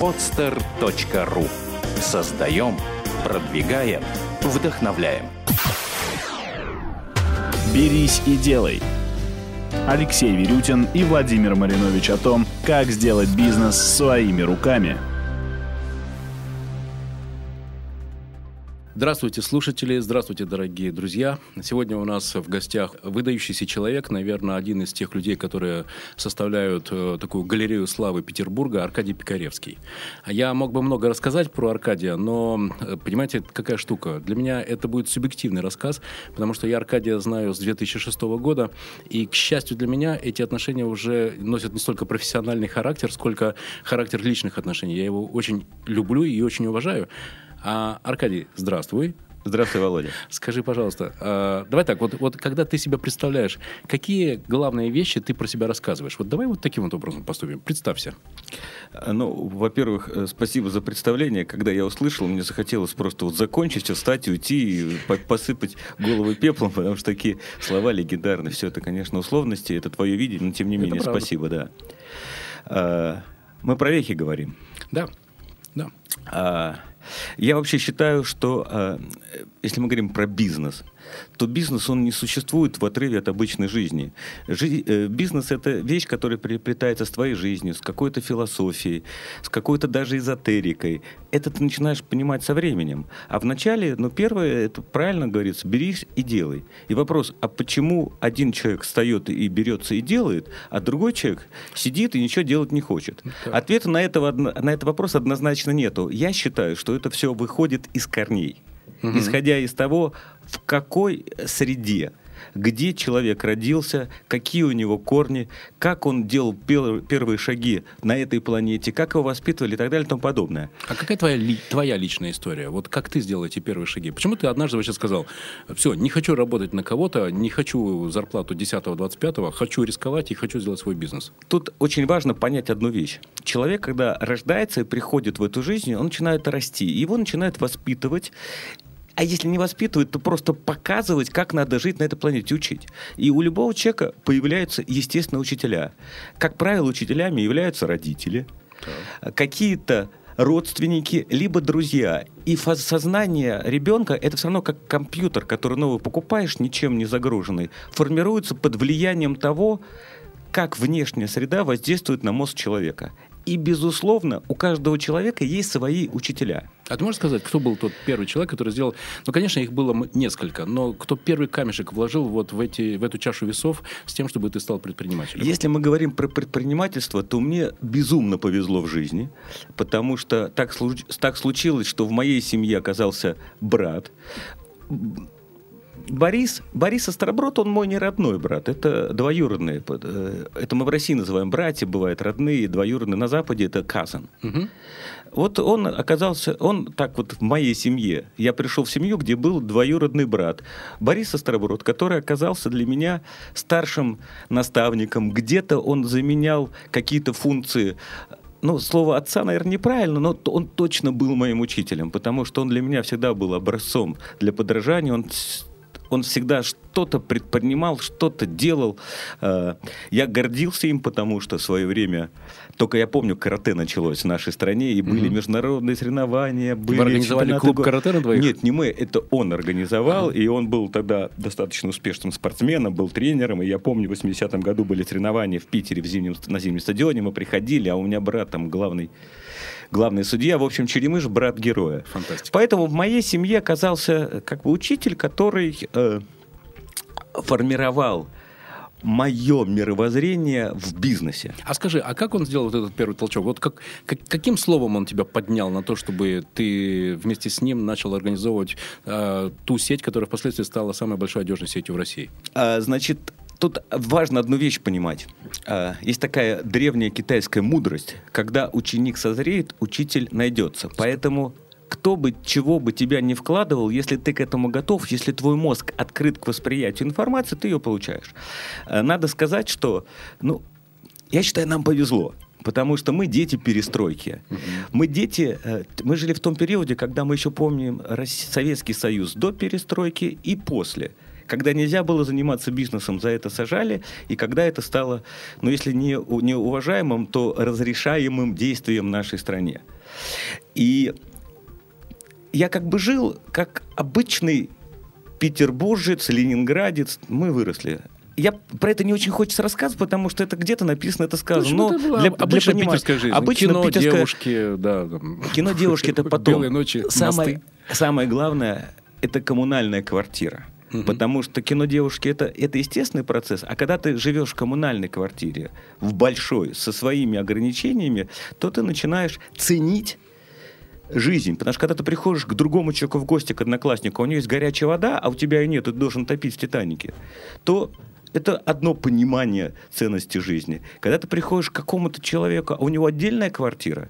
podster.ru Создаем, продвигаем, вдохновляем. «Берись и делай». Алексей Верютин и Владимир Маринович о том, как сделать бизнес своими руками – Здравствуйте, слушатели, здравствуйте, дорогие друзья. Сегодня у нас в гостях выдающийся человек, наверное, один из тех людей, которые составляют э, такую галерею славы Петербурга, Аркадий Пикаревский. Я мог бы много рассказать про Аркадия, но, э, понимаете, какая штука? Для меня это будет субъективный рассказ, потому что я Аркадия знаю с 2006 года, и, к счастью для меня, эти отношения уже носят не столько профессиональный характер, сколько характер личных отношений. Я его очень люблю и очень уважаю. А, Аркадий, здравствуй. Здравствуй, Володя. Скажи, пожалуйста, э, давай так, вот, вот когда ты себя представляешь, какие главные вещи ты про себя рассказываешь? Вот давай вот таким вот образом поступим. Представься. Ну, во-первых, э, спасибо за представление. Когда я услышал, мне захотелось просто вот закончить, встать, уйти и посыпать головы пеплом, потому что такие слова легендарные. Все это, конечно, условности, это твое видение, но тем не менее, спасибо, да. А, мы про вехи говорим. Да, да. А, я вообще считаю, что э, если мы говорим про бизнес, то бизнес, он не существует в отрыве от обычной жизни. Жи- э, бизнес – это вещь, которая переплетается с твоей жизнью, с какой-то философией, с какой-то даже эзотерикой. Это ты начинаешь понимать со временем. А вначале, ну, первое, это правильно говорится, берись и делай. И вопрос, а почему один человек встает и берется и делает, а другой человек сидит и ничего делать не хочет? Да. Ответа на, этого, на этот вопрос однозначно нету. Я считаю, что это все выходит из корней. Угу. Исходя из того, в какой среде где человек родился, какие у него корни, как он делал первые шаги на этой планете, как его воспитывали и так далее и тому подобное. А какая твоя, ли, твоя личная история? Вот как ты сделал эти первые шаги? Почему ты однажды вообще сказал, все, не хочу работать на кого-то, не хочу зарплату 10-25, хочу рисковать и хочу сделать свой бизнес? Тут очень важно понять одну вещь. Человек, когда рождается и приходит в эту жизнь, он начинает расти, его начинают воспитывать, а если не воспитывать, то просто показывать, как надо жить на этой планете, учить. И у любого человека появляются, естественно, учителя. Как правило, учителями являются родители, да. какие-то родственники, либо друзья. И сознание ребенка это все равно как компьютер, который новый покупаешь, ничем не загруженный, формируется под влиянием того, как внешняя среда воздействует на мозг человека. И, безусловно, у каждого человека есть свои учителя. А ты можешь сказать, кто был тот первый человек, который сделал... Ну, конечно, их было несколько, но кто первый камешек вложил вот в, эти, в эту чашу весов с тем, чтобы ты стал предпринимателем? Если мы говорим про предпринимательство, то мне безумно повезло в жизни, потому что так, так случилось, что в моей семье оказался брат, Борис, Борис Остроброд, он мой не родной брат, это двоюродные. Э, это мы в России называем братья, бывают родные, двоюродные. На Западе это казан. Угу. Вот он оказался, он так вот в моей семье. Я пришел в семью, где был двоюродный брат. Борис Остроброд, который оказался для меня старшим наставником. Где-то он заменял какие-то функции ну, слово отца, наверное, неправильно, но он точно был моим учителем, потому что он для меня всегда был образцом для подражания. Он он всегда что-то предпринимал, что-то делал. Э, я гордился им, потому что в свое время, только я помню, карате началось в нашей стране, и были mm-hmm. международные соревнования. Были Вы организовали клуб карате на двоих? Нет, не мы, это он организовал, uh-huh. и он был тогда достаточно успешным спортсменом, был тренером, и я помню, в 80-м году были соревнования в Питере в зимнем, на зимнем стадионе, мы приходили, а у меня брат там главный главный судья. В общем, Черемыш – брат героя. Фантастика. Поэтому в моей семье оказался как бы учитель, который э, формировал мое мировоззрение в бизнесе. А скажи, а как он сделал вот этот первый толчок? Вот как, как, каким словом он тебя поднял на то, чтобы ты вместе с ним начал организовывать э, ту сеть, которая впоследствии стала самой большой одежной сетью в России? А, значит, тут важно одну вещь понимать. А, есть такая древняя китайская мудрость, когда ученик созреет, учитель найдется. Поэтому кто бы чего бы тебя не вкладывал, если ты к этому готов, если твой мозг открыт к восприятию информации, ты ее получаешь. А, надо сказать, что, ну, я считаю, нам повезло. Потому что мы дети перестройки. Угу. Мы дети, э, мы жили в том периоде, когда мы еще помним Советский Союз до перестройки и после. Когда нельзя было заниматься бизнесом, за это сажали, и когда это стало, ну, если не, не уважаемым, то разрешаемым действием в нашей стране. И я как бы жил как обычный петербуржец, ленинградец, мы выросли. Я про это не очень хочется рассказывать, потому что это где-то написано, это сказано. Ну, Но для, обычная для понимания- питерская жизнь. Обычно Кино, питерская- девушки, да. там. Кино девушки это потом. Белые ночи, самое, мосты. самое главное это коммунальная квартира. Потому что кино девушки это, это естественный процесс. А когда ты живешь в коммунальной квартире, в большой, со своими ограничениями, то ты начинаешь ценить жизнь. Потому что когда ты приходишь к другому человеку в гости, к однокласснику, у него есть горячая вода, а у тебя ее нет, и ты должен топить в Титанике, то это одно понимание ценности жизни. Когда ты приходишь к какому-то человеку, а у него отдельная квартира,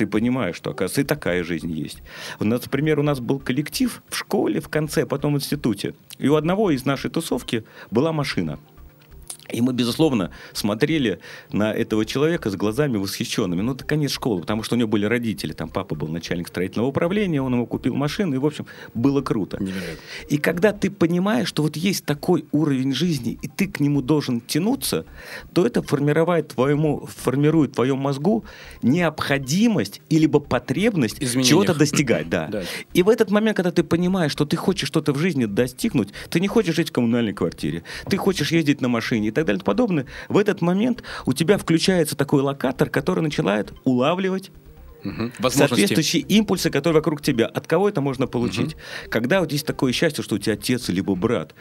ты понимаешь, что, оказывается, и такая жизнь есть. У нас, например, у нас был коллектив в школе, в конце, потом в институте. И у одного из нашей тусовки была машина. И мы, безусловно, смотрели на этого человека с глазами восхищенными. Ну, это конец школы, потому что у него были родители. Там папа был начальник строительного управления, он ему купил машину, и, в общем, было круто. Невероятно. И когда ты понимаешь, что вот есть такой уровень жизни, и ты к нему должен тянуться, то это формирует, твоему, формирует в твоем мозгу необходимость или потребность чего-то достигать. Да. Да. И в этот момент, когда ты понимаешь, что ты хочешь что-то в жизни достигнуть, ты не хочешь жить в коммунальной квартире, ты хочешь ездить на машине и так далее и тому подобное, в этот момент у тебя включается такой локатор, который начинает улавливать. Возможности. соответствующие импульсы, которые вокруг тебя. От кого это можно получить? Когда вот есть такое счастье, что у тебя отец либо брат,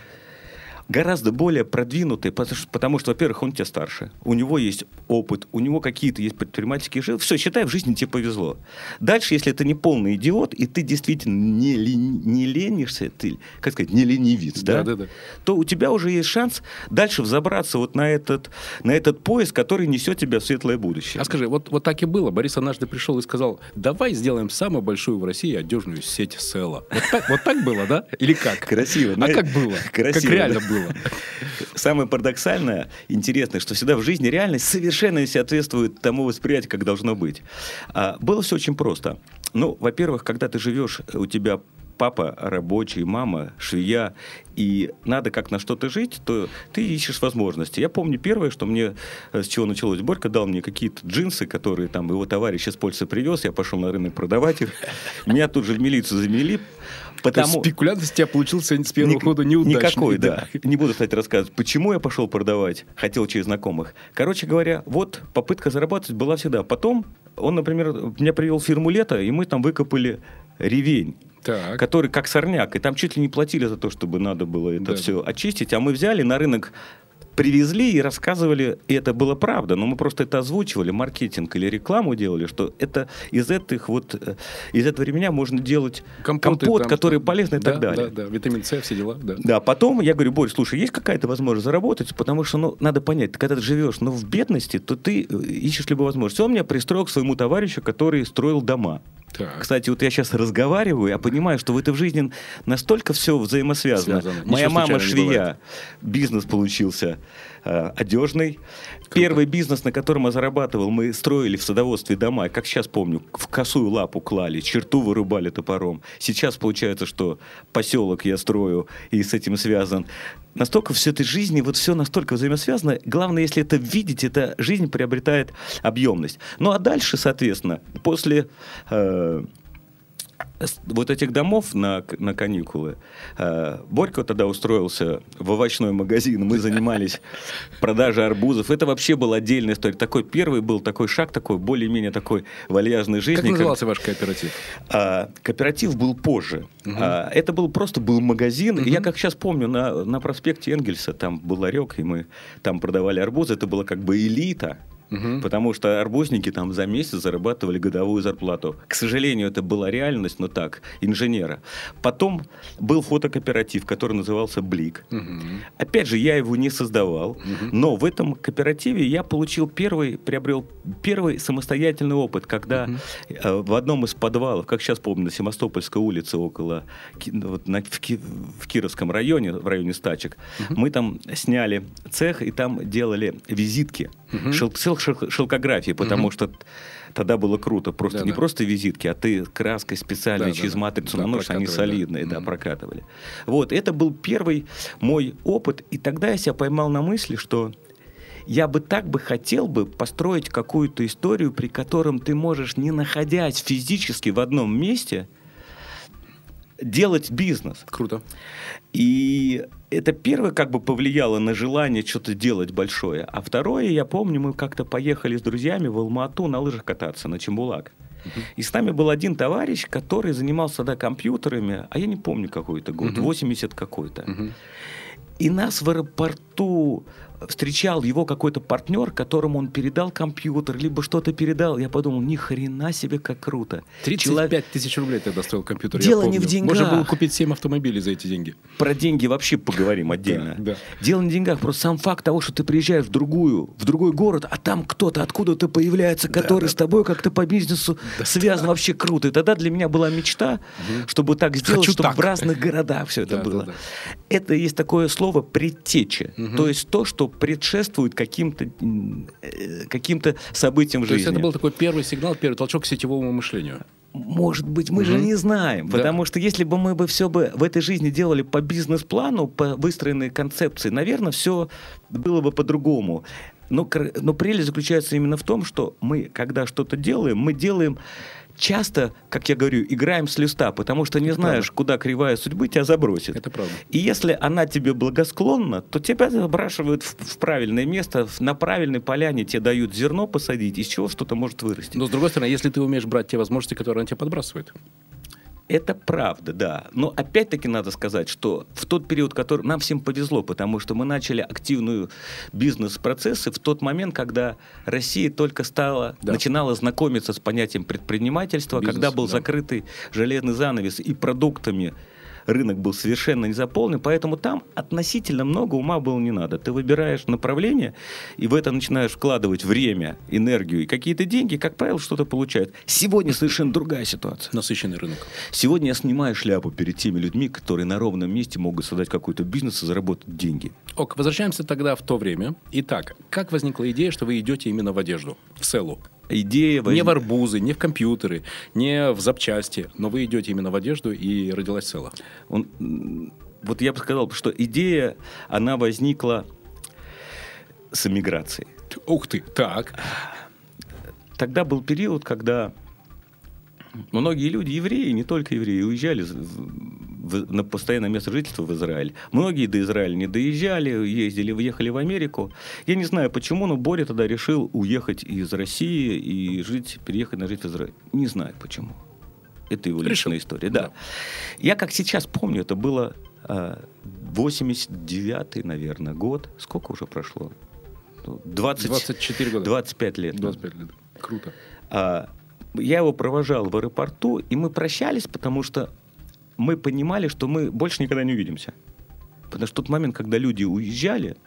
гораздо более продвинутый, потому что, потому что, во-первых, он тебя старше, у него есть опыт, у него какие-то есть предпринимательские жизни. Все, считай, в жизни тебе повезло. Дальше, если ты не полный идиот, и ты действительно не, лень- не ленишься, ты, как сказать, не ленивец, да? Да-да-да. то у тебя уже есть шанс дальше взобраться вот на этот, на этот поезд, который несет тебя в светлое будущее. А скажи, вот, вот так и было. Борис однажды пришел и сказал, давай сделаем самую большую в России одежную сеть Села. Вот так, вот так было, да? Или как? Красиво. А как было? Красиво. Как реально да. Было? Самое парадоксальное, интересное, что всегда в жизни реальность совершенно не соответствует тому восприятию, как должно быть. А, было все очень просто. Ну, во-первых, когда ты живешь, у тебя папа рабочий, мама швея, и надо как на что-то жить, то ты ищешь возможности. Я помню первое, что мне, э, с чего началось. Борька дал мне какие-то джинсы, которые там его товарищ из Польши привез, я пошел на рынок продавать их. Меня тут же в милицию замели, То потому... спекулянт из тебя получился с первого Ник- хода неудачный. Никакой, да. Не буду, кстати, рассказывать, почему я пошел продавать, хотел через знакомых. Короче говоря, вот попытка зарабатывать была всегда. Потом он, например, меня привел в фирму «Лето», и мы там выкопали ревень. Так. Который как сорняк. И там чуть ли не платили за то, чтобы надо было это Да. все очистить. А мы взяли на рынок привезли и рассказывали, и это было правда, но мы просто это озвучивали, маркетинг или рекламу делали, что это из этих вот, э, из этого ремня можно делать Компоты компот, там, который полезный и да, так далее. Да, да, витамин С, все дела, да. Да, потом я говорю, Борь, слушай, есть какая-то возможность заработать, потому что, ну, надо понять, когда ты живешь, ну, в бедности, то ты э, ищешь любую возможность. Он меня пристроил к своему товарищу, который строил дома. Так. Кстати, вот я сейчас разговариваю, я понимаю, что в этой жизни настолько все взаимосвязано. Связано. Моя Ничего мама швея, бизнес получился э, одежный. Первый бизнес, на котором я зарабатывал, мы строили в садоводстве дома, как сейчас помню, в косую лапу клали, черту вырубали топором. Сейчас получается, что поселок я строю и с этим связан. Настолько все этой жизни, вот все настолько взаимосвязано. Главное, если это видеть, эта жизнь приобретает объемность. Ну а дальше, соответственно, после э, вот этих домов на, на каникулы, э, Борька тогда устроился в овощной магазин, мы занимались продажей арбузов. Это вообще была отдельная история. Такой первый был такой шаг, такой более-менее такой вальяжной жизни. Как назывался ваш кооператив? а, кооператив был позже. А, это был просто был магазин. И я как сейчас помню, на, на проспекте Энгельса там был ларек, и мы там продавали арбузы. Это была как бы элита. Потому что арбузники там за месяц зарабатывали годовую зарплату. К сожалению, это была реальность, но так, инженера. Потом был фотокооператив, который назывался «Блик». Опять же, я его не создавал, но в этом кооперативе я получил первый, приобрел первый самостоятельный опыт, когда э, в одном из подвалов, как сейчас помню, на Севастопольской улице около, Ки- вот на- в, Ки- в Кировском районе, в районе стачек, мы там сняли цех и там делали визитки. Шел, цел шел- шелкографии, потому что тогда было круто. Просто не Да-да. просто визитки, а ты краской специальной Да-да-да. через матрицу Да, наносишь, они прокатывали, да. солидные, да, Мгм. прокатывали. Вот, это был первый мой опыт, и тогда я себя поймал на мысли, что я бы так бы хотел бы построить какую-то историю, при котором ты можешь, не находясь физически в одном месте, делать бизнес. Круто. И это первое как бы повлияло на желание что-то делать большое. А второе, я помню, мы как-то поехали с друзьями в Алмату на лыжах кататься, на Чембулак. И с нами был один товарищ, который занимался тогда компьютерами, а я не помню какой это год, 80 какой-то. И нас в аэропорту встречал его какой-то партнер, которому он передал компьютер, либо что-то передал. Я подумал, ни хрена себе, как круто. 35 Человек- тысяч рублей тогда стоил компьютер, Дело не в деньгах. Можно было купить 7 автомобилей за эти деньги. Про деньги вообще поговорим отдельно. Да, да. Дело не в деньгах, просто сам факт того, что ты приезжаешь в другую, в другой город, а там кто-то откуда-то появляется, который с тобой как-то по бизнесу связан, вообще круто. И тогда для меня была мечта, чтобы так сделать, Хочу чтобы так. в разных городах все это Да, да, было. да. Это есть такое слово предтеча, то есть то, что предшествует каким-то э, каким-то событиям в То есть жизни. это был такой первый сигнал, первый толчок к сетевому мышлению. Может быть, мы же не знаем, Да. потому что если бы мы бы все бы в этой жизни делали по бизнес-плану, по выстроенной концепции, наверное, все было бы по-другому. Но, но прелесть заключается именно в том, что мы, когда что-то делаем, мы делаем часто, как я говорю, играем с листа, потому что не Это знаешь, правда. куда кривая судьбы тебя забросит. Это правда. И если она тебе благосклонна, то тебя забрашивают в, в правильное место, в- на правильной поляне тебе дают зерно посадить, из чего что-то может вырасти. Но с другой стороны, если ты умеешь брать те возможности, которые она тебе подбрасывает. Это правда, да. Но опять-таки надо сказать, что в тот период, который нам всем повезло, потому что мы начали активную бизнес-процессы в тот момент, когда Россия только стала, Да. начинала знакомиться с понятием предпринимательства, Бизнес, когда был да. закрытый железный занавес и продуктами рынок был совершенно не заполнен, поэтому там относительно много ума было не надо. Ты выбираешь направление, и в это начинаешь вкладывать время, энергию и какие-то деньги, как правило, что-то получает. Сегодня совершенно другая ситуация. Насыщенный рынок. Сегодня я снимаю шляпу перед теми людьми, которые на ровном месте могут создать какой-то бизнес и заработать деньги. Ок, возвращаемся тогда в то время. Итак, как возникла идея, что вы идете именно в одежду, в селу? Идея Не возник- в арбузы, не в компьютеры, не в запчасти, но вы идете именно в одежду и родилась села. Он, вот я бы сказал, что идея, она возникла с эмиграцией. Ух ты, так. Тогда был период, когда многие люди, евреи, не только евреи, уезжали в- на постоянное место жительства в Израиль. Многие до Израиля не доезжали, ездили, выехали в Америку. Я не знаю почему, но Боря тогда решил уехать из России и жить, переехать на жить в Израиль. Не знаю почему. Это его Решил. личная история. Да. Да. Я как сейчас помню, это было а, 89-й, наверное, год. Сколько уже прошло? Ну, 20, 24 года. 25 лет. 25 лет. Круто. А, я его провожал в аэропорту, и мы прощались, потому что мы понимали, что мы больше никогда не увидимся. Потому что тот момент, когда люди уезжали,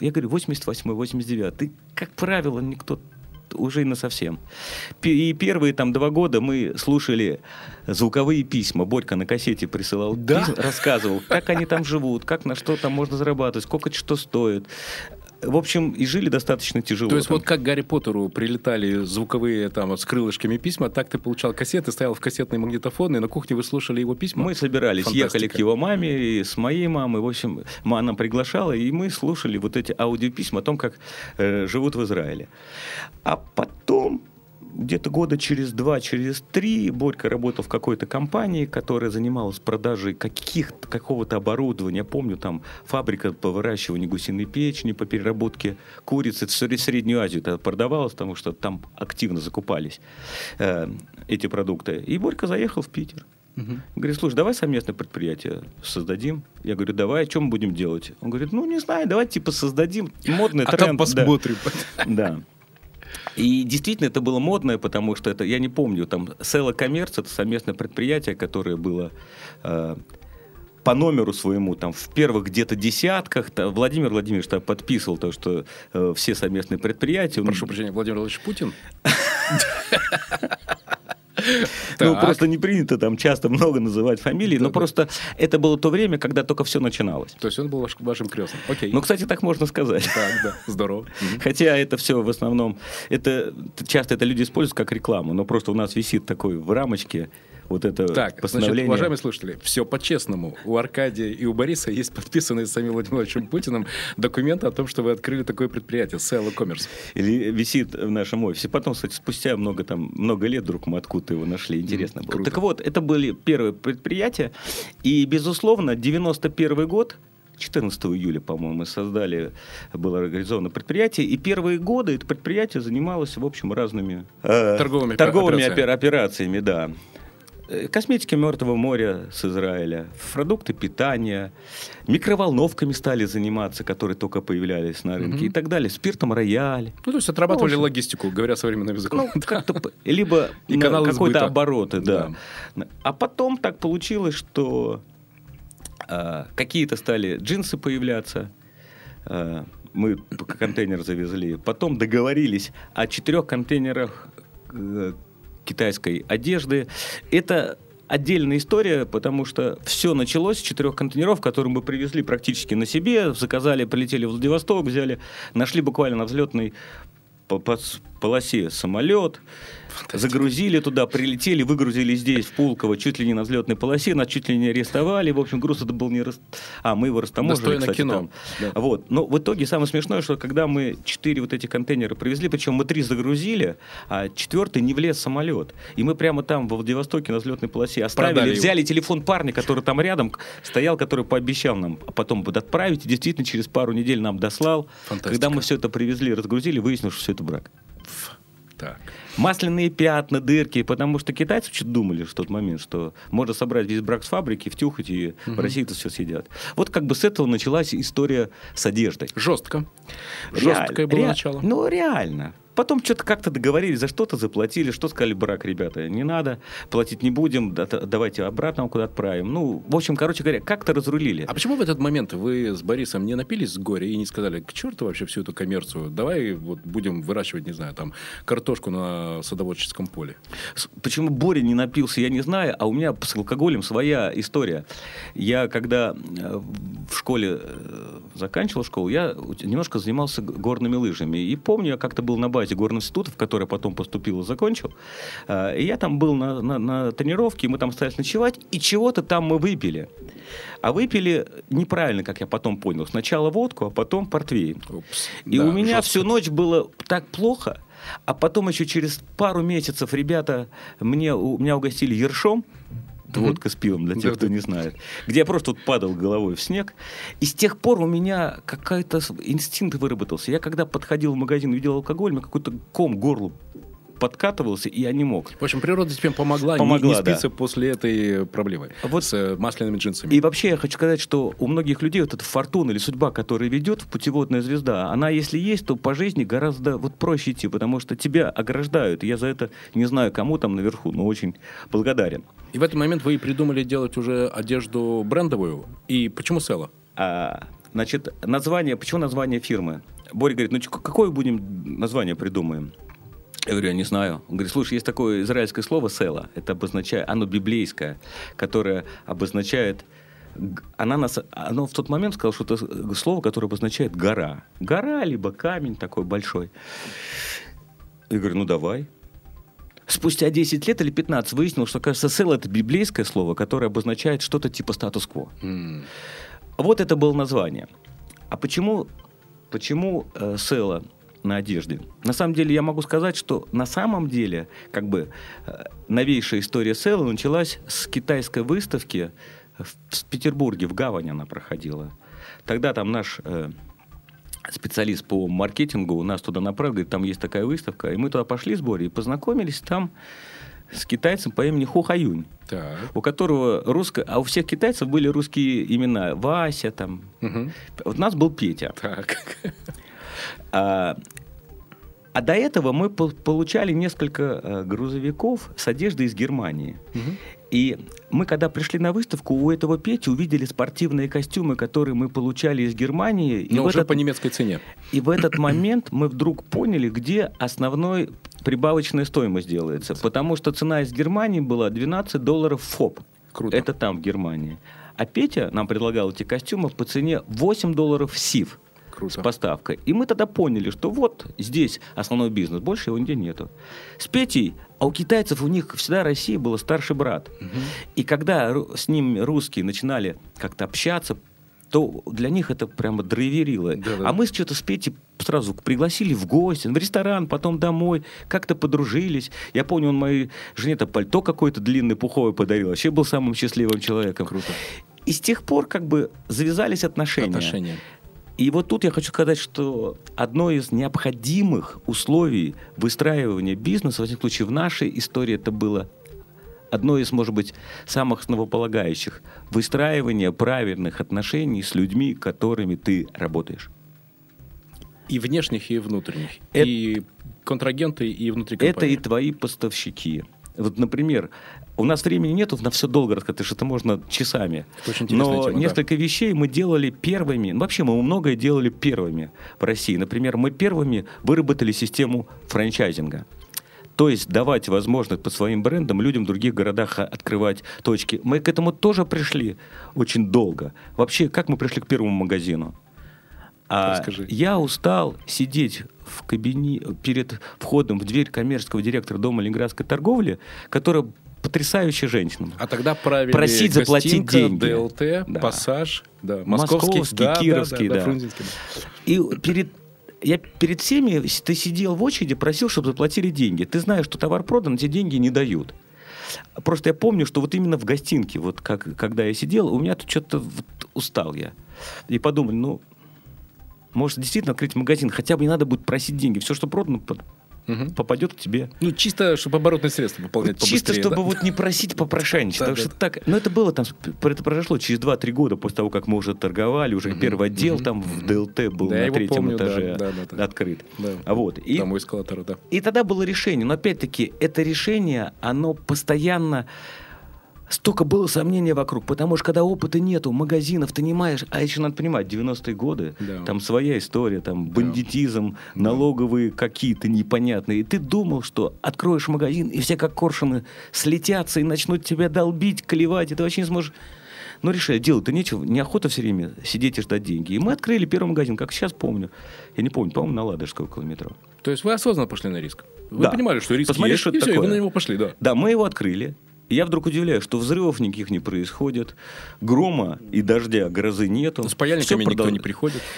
я говорю, 88-й, 89-й, как правило, никто уже и на совсем. И первые там два года мы слушали звуковые письма. Борька на кассете присылал, Да? письма, рассказывал, как они там живут, как на что там можно зарабатывать, сколько что стоит. В общем, и жили достаточно тяжело. То есть там. вот как Гарри Поттеру прилетали звуковые там вот с крылышками письма, так ты получал кассеты, стоял в кассетный магнитофон, и на кухне вы слушали его письма? Мы собирались, Фантастика. ехали к его маме, и с моей мамой, в общем, ма- она приглашала, и мы слушали вот эти аудиописьма о том, как э, живут в Израиле. А потом, где-то года через два, через три, Борька работал в какой-то компании, которая занималась продажей каких какого-то оборудования. Я помню, там фабрика по выращиванию гусиной печени, по переработке курицы. Это в Среднюю Азию это продавалось, потому что там активно закупались э, эти продукты. И Борька заехал в Питер. Говорит, слушай, давай совместное предприятие создадим. Я говорю, давай, что мы будем делать? Он говорит, ну, не знаю, давай типа создадим модный а тренд. там да». посмотрим. Да. И действительно это было модное, потому что это, я не помню, там Села Коммерц, это совместное предприятие, которое было э, по номеру своему, там, в первых где-то десятках, та- Владимир Владимирович там подписывал то, что э, все совместные предприятия. он- Прошу прощения, Владимир Владимирович Путин? Ну, просто не принято там часто много называть фамилии, но просто это было то время, когда только все начиналось. То есть он был ваш- вашим крестным. Окей. Ну, кстати, так можно сказать. Так, да, здорово. Хотя это все в основном, это часто это люди используют как рекламу, но просто у нас висит такой в рамочке вот это Так, значит, постановление. уважаемые слушатели, все по-честному. У Аркадия и у Бориса есть подписанные самим Владимиром Владимировичем Путиным документы о том, что вы открыли такое предприятие, Sell Commerce. Или висит в нашем офисе. Потом, кстати, спустя много, там, много лет вдруг мы откуда его нашли. Интересно было. круто. Так вот, это были первые предприятия. И, безусловно, 91 год 14 июля, по-моему, мы создали, было организовано предприятие, и первые годы это предприятие занималось, в общем, разными э, Торговыми торговыми операциями. опера- операциями, да. Э, Косметики Мертвого моря с Израиля, продукты питания, микроволновками стали заниматься, которые только появлялись на рынке и так далее, спиртом рояль. Ну, то есть отрабатывали Ну, логистику, говоря современным языком. Ну, как-то, либо какой-то обороты, да. А потом так получилось, что а, какие-то стали джинсы появляться, а, мы контейнер завезли, потом договорились о четырех контейнерах э, китайской одежды. Это отдельная история, потому что все началось с четырех контейнеров, которые мы привезли практически на себе, заказали, полетели в Владивосток, взяли, нашли буквально на взлетной полосе самолет, загрузили туда, прилетели, выгрузили здесь, в Пулково, чуть ли не на взлетной полосе, нас чуть ли не арестовали. В общем, груз это был не... рас- А, мы его растаможили, Достойно кстати, кино. там. Да. Вот. Но в итоге самое смешное, что когда мы четыре вот эти контейнера привезли, причем мы три загрузили, а четвертый не влез в самолет. И мы прямо там, во Владивостоке, на взлетной полосе оставили, Продали его. взяли телефон парня, который там рядом стоял, который пообещал нам потом будет отправить, и действительно через пару недель нам дослал. Фантастика. Когда мы все это привезли, разгрузили, выяснилось, что все это брак. Так. Масляные пятна, дырки, потому что китайцы что-то думали в тот момент, что можно собрать весь брак с фабрики, втюхать, и в России это все съедят. Вот как бы с этого началась история с одеждой. Жестко. Реаль- Жесткое было ре- начало. Ну, реально. Потом что-то как-то договорились, за что-то заплатили, что сказали, брак, ребята, не надо, платить не будем, да- да- давайте обратно куда отправим. Ну, в общем, короче говоря, как-то разрулили. А почему в этот момент вы с Борисом не напились с горя и не сказали, к черту вообще всю эту коммерцию, давай вот будем выращивать, не знаю, там, картошку на садоводческом поле? Почему Боря не напился, я не знаю, а у меня с алкоголем своя история. Я когда э, в школе э, заканчивал школу, я немножко занимался горными лыжами. И помню, я как-то был на базе института, в который потом поступил и закончил. Э, И я там был на, на- на тренировке, мы там остались ночевать, и чего-то там мы выпили. А выпили неправильно, как я потом понял. Сначала водку, а потом портвейн. Упс. И Да, у меня жестко. всю ночь было так плохо, а потом еще через пару месяцев ребята мне, у, меня угостили ершом, водка с пивом, для тех, Да, кто да. не знает, где я просто вот падал головой в снег. И с тех пор у меня какой-то инстинкт выработался. Я когда подходил в магазин, видел алкоголь, мне какой-то ком к горлу подкатывался, и я не мог. В общем, природа тебе помогла, не- Помогла, не, да. спиться после этой проблемы. Вот- с э, масляными джинсами. И вообще я хочу сказать, что у многих людей вот эта фортуна или судьба, которая ведет в путеводная звезда, она если есть, то по жизни гораздо вот проще идти, потому что тебя ограждают. И Я за это не знаю, кому там наверху, но очень благодарен. И в этот момент вы придумали делать уже одежду брендовую. И почему Села? А, значит, название, почему название фирмы? Боря говорит, ну какое будем название придумаем? Я говорю, я не знаю. Он говорит, слушай, есть такое израильское слово «села». Это обозначает, оно библейское, которое обозначает... Она нас, оно в тот момент сказал, что это слово, которое обозначает гора. Гора, либо камень такой большой. Я говорю, ну давай. Спустя 10 лет или 15 выяснилось, что, кажется, «села» — это библейское слово, которое обозначает что-то типа статус-кво. М, Вот это было название. А почему, почему э, Села на одежде? На самом деле я могу сказать, что на самом деле как бы э, новейшая история Села началась с китайской выставки в, в Петербурге, в Гавани она проходила. Тогда там наш э, специалист по маркетингу нас туда направил, говорит, там есть такая выставка. И мы туда пошли с Борей и познакомились там с китайцем по имени Ху Хаюнь Так. у которого русское, а у всех китайцев были русские имена, Вася там. Мгм. Вот у нас был Петя. Так. А, а до этого мы по- получали несколько э, грузовиков с одеждой из Германии. И мы, когда пришли на выставку, у этого Пети увидели спортивные костюмы, которые мы получали из Германии. И Но уже этот... по немецкой цене. И в этот момент мы вдруг поняли, где основной прибавочная стоимость делается. Потому что цена из Германии была 12 долларов ФОП. Круто. Это там, в Германии. А Петя нам предлагал эти костюмы по цене 8 долларов СИВ. Круто. с поставкой. И мы тогда поняли, что вот здесь основной бизнес, больше его нигде нету. С Петей, а у китайцев у них всегда Россия была старший брат. Угу. И когда с ним русские начинали как-то общаться, то для них это прямо драйверило. Да, да. А мы что-то с Петей сразу пригласили в гости, в ресторан, потом домой, как-то подружились. Я помню, он моей жене-то пальто какое-то длинное, пуховое подарил. Вообще был самым счастливым человеком. Круто. И с тех пор как бы завязались отношения. Отношения. И вот тут я хочу сказать, что одно из необходимых условий выстраивания бизнеса, во всяком случае в нашей истории это было одно из, может быть, самых основополагающих – выстраивание правильных отношений с людьми, которыми ты работаешь. И внешних, и внутренних. Это, и контрагенты, и внутри компании. Это и твои поставщики. Вот, например, у нас времени нету на все долго рассказать, что это можно часами. очень Но тема, несколько да. вещей мы делали первыми. Ну, вообще мы многое делали первыми в России. Например, мы первыми выработали систему франчайзинга. То есть давать возможность по своим брендам людям в других городах открывать точки. Мы к этому тоже пришли очень долго. Вообще, как мы пришли к первому магазину? А Расскажи. я устал сидеть в кабине перед входом в дверь коммерческого директора Дома Ленинградской торговли, которая потрясающая женщина. А тогда правили Просить заплатить деньги. ДЛТ, да. Пассаж, да, Московский, Московский да, Кировский, да. да, да. И перед я перед всеми, ты сидел в очереди, просил, чтобы заплатили деньги. Ты знаешь, что товар продан, тебе деньги не дают. Просто я помню, что вот именно в гостинке, вот как, когда я сидел, у меня тут что-то вот устал я. И подумали, ну, может действительно открыть магазин, хотя бы не надо будет просить деньги. Все, что продано, угу. попадет к тебе. Ну, чисто, чтобы оборотные средства пополнять Чисто, чтобы да? вот не просить попрошайничать. Потому что так... Но это было там... Это произошло через 2-3 года после того, как мы уже торговали, уже первый отдел там в ДЛТ был на третьем этаже открыт. А вот. И, там у эскалатора, да. И тогда было решение. Но опять-таки, это решение, оно постоянно столько было сомнения вокруг, потому что когда опыта нету, магазинов ты не маешь, а еще надо понимать, 90-е годы, да. там своя история, там бандитизм, да. налоговые какие-то непонятные. И ты думал, что откроешь магазин, и все как коршуны слетятся и начнут тебя долбить, клевать, и ты вообще не сможешь... Ну, решили, делать-то нечего, неохота все время сидеть и ждать деньги. И мы открыли первый магазин, как сейчас помню. Я не помню, по-моему, на Ладожской около метро. То есть вы осознанно пошли на риск? Вы да. понимали, что риск Посмотри, есть, что и все, такое. и вы на него пошли, да? Да, мы его открыли. Я вдруг удивляюсь, что взрывов никаких не происходит, грома и дождя, грозы нету. С паяльниками никто не приходит.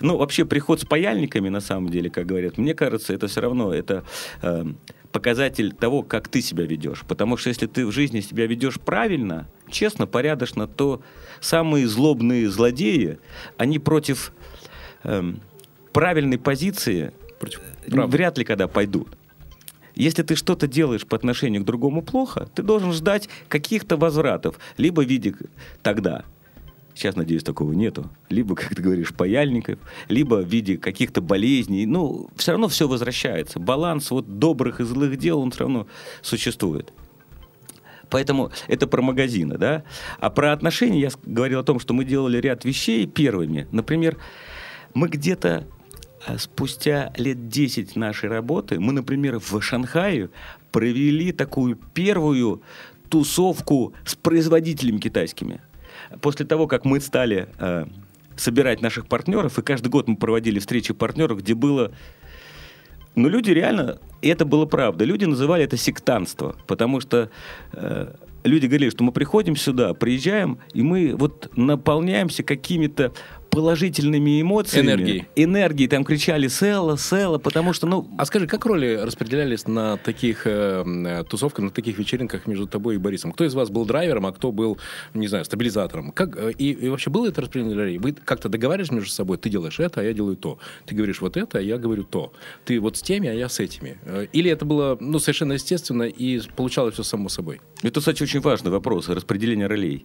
Ну, вообще, приход с паяльниками, на самом деле, как говорят, мне кажется, это все равно, это э, показатель того, как ты себя ведешь. Потому что если ты в жизни себя ведешь правильно, честно, порядочно, то самые злобные злодеи, они против э, правильной позиции против вряд ли когда пойдут. Если ты что-то делаешь по отношению к другому плохо, ты должен ждать каких-то возвратов. Либо в виде тогда, сейчас, надеюсь, такого нету, либо, как ты говоришь, паяльников, либо в виде каких-то болезней. Ну, все равно все возвращается. Баланс вот добрых и злых дел, он все равно существует. Поэтому это про магазины, да. А про отношения я говорил о том, что мы делали ряд вещей первыми. Например, мы где-то спустя лет 10 нашей работы мы, например, в Шанхае провели такую первую тусовку с производителями китайскими. После того, как мы стали э, собирать наших партнеров, и каждый год мы проводили встречи партнеров, где было... Ну, люди реально... И это было правда. Люди называли это сектантство, потому что э, люди говорили, что мы приходим сюда, приезжаем, и мы вот наполняемся какими-то положительными эмоциями. Энергией. Энергией. Там кричали «Села, Села», потому что, ну... А скажи, как роли распределялись на таких э, э, тусовках, на таких вечеринках между тобой и Борисом? Кто из вас был драйвером, а кто был, не знаю, стабилизатором? Как, э, и, и вообще было это распределение ролей? Вы как-то договаривались между собой? Ты делаешь это, а я делаю то. Ты говоришь вот это, а я говорю то. Ты вот с теми, а я с этими. Э, или это было ну, совершенно естественно и получалось все само собой? Это, кстати, очень важный вопрос, распределение ролей.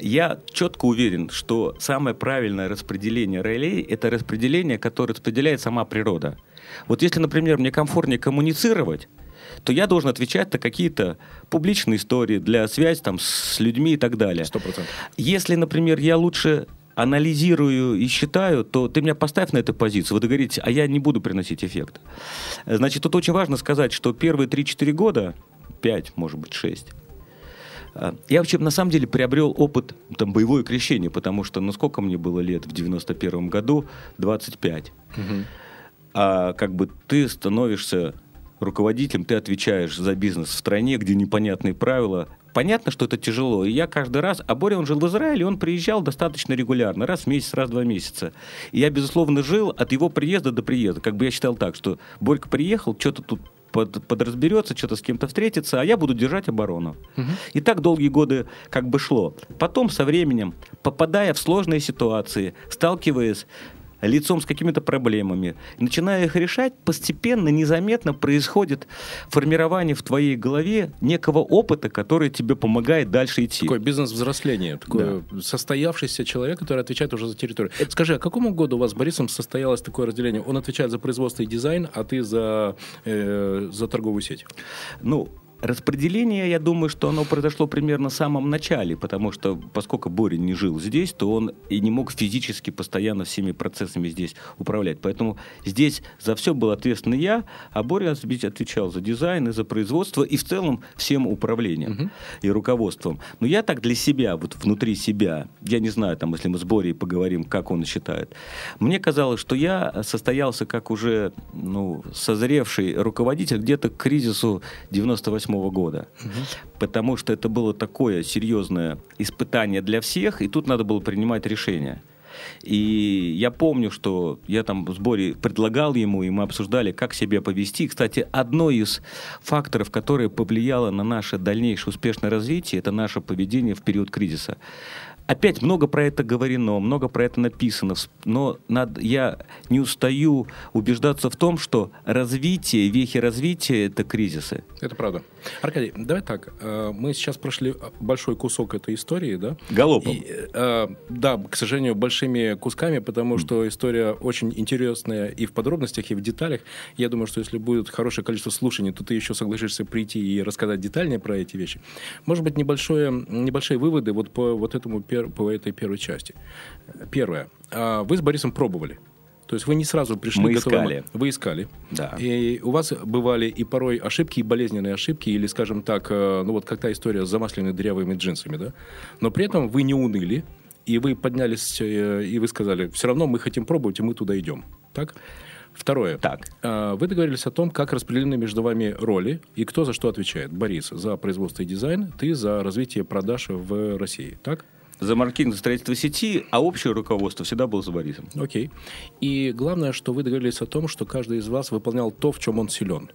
Я четко уверен, что самое правильное правильное распределение ролей – это распределение, которое распределяет сама природа. Вот если, например, мне комфортнее коммуницировать, то я должен отвечать на какие-то публичные истории для связи там, с людьми и так далее. Сто процентов. Если, например, я лучше анализирую и считаю, то ты меня поставь на эту позицию. Вы говорите, а я не буду приносить эффект. Значит, тут очень важно сказать, что первые 3-4 года, 5, может быть, 6, а, я вообще на самом деле приобрел опыт там, боевое крещение, потому что, ну сколько мне было лет в 91 году? 25. Угу. А как бы ты становишься руководителем, ты отвечаешь за бизнес в стране, где непонятные правила. Понятно, что это тяжело. И я каждый раз... А Боря, он жил в Израиле, он приезжал достаточно регулярно. Раз в месяц, раз в два месяца. И я, безусловно, жил от его приезда до приезда. Как бы я считал так, что Борька приехал, что-то тут под, подразберется, что-то с кем-то встретится, а я буду держать оборону. Угу. И так долгие годы как бы шло. Потом со временем, попадая в сложные ситуации, сталкиваясь лицом с какими-то проблемами, начиная их решать, постепенно, незаметно происходит формирование в твоей голове некого опыта, который тебе помогает дальше идти. Такое бизнес-взросление, такое да. состоявшийся человек, который отвечает уже за территорию. Скажи, а какому году у вас с Борисом состоялось такое разделение? Он отвечает за производство и дизайн, а ты за, э, за торговую сеть? Ну, Распределение, я думаю, что оно произошло примерно в самом начале, потому что, поскольку Боря не жил здесь, то он и не мог физически постоянно всеми процессами здесь управлять. Поэтому здесь за все был ответственен я, а Боря отвечал за дизайн и за производство, и в целом всем управлением угу. и руководством. Но я так для себя, вот внутри себя, я не знаю, там, если мы с Борей поговорим, как он считает, мне казалось, что я состоялся как уже ну, созревший руководитель где-то к кризису 98 2008 года. Угу. Потому что это было такое серьезное испытание для всех, и тут надо было принимать решение. И я помню, что я там в сборе предлагал ему, и мы обсуждали, как себя повести. Кстати, одно из факторов, которое повлияло на наше дальнейшее успешное развитие, это наше поведение в период кризиса. Опять много про это говорено, много про это написано, но надо, я не устаю убеждаться в том, что развитие, вехи развития – это кризисы. Это правда. Аркадий, давай так. Э, мы сейчас прошли большой кусок этой истории, да? Галопом. И, э, да, к сожалению, большими кусками, потому что история очень интересная и в подробностях, и в деталях. Я думаю, что если будет хорошее количество слушаний, то ты еще согласишься прийти и рассказать детальнее про эти вещи. Может быть, небольшое, небольшие выводы вот по вот этому по этой первой части. Первое. А вы с Борисом пробовали. То есть вы не сразу пришли Мы готовым... искали. Вы искали. Да. И у вас бывали и порой ошибки, и болезненные ошибки, или, скажем так, э, ну вот как та история с замасленными дырявыми джинсами, да? Но при этом вы не уныли, и вы поднялись, э, и вы сказали, все равно мы хотим пробовать, и мы туда идем. Так? Второе. Так. А, вы договорились о том, как распределены между вами роли и кто за что отвечает. Борис за производство и дизайн, ты за развитие продаж в России. Так? За маркетинг строительство сети, а общее руководство всегда было за Борисом. Окей. И главное, что вы договорились о том, что каждый из вас выполнял то, в чем он силен.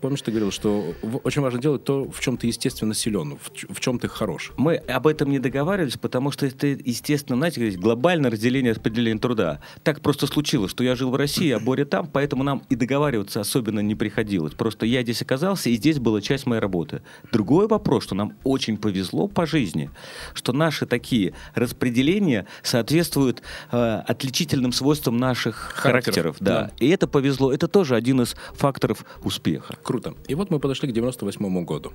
Помнишь, ты говорил, что очень важно делать то, в чем ты естественно силен, в, в чем ты хорош. Мы об этом не договаривались, потому что это, естественно, знаете, глобальное разделение распределения труда. Так просто случилось, что я жил в России, а Боря там, поэтому нам и договариваться особенно не приходилось. Просто я здесь оказался, и здесь была часть моей работы. Другой вопрос, что нам очень повезло по жизни, что наши такие распределения соответствуют э, отличительным свойствам наших характеров. характеров да. да. И это повезло. Это тоже один из факторов успеха. Круто. И вот мы подошли к 98 году.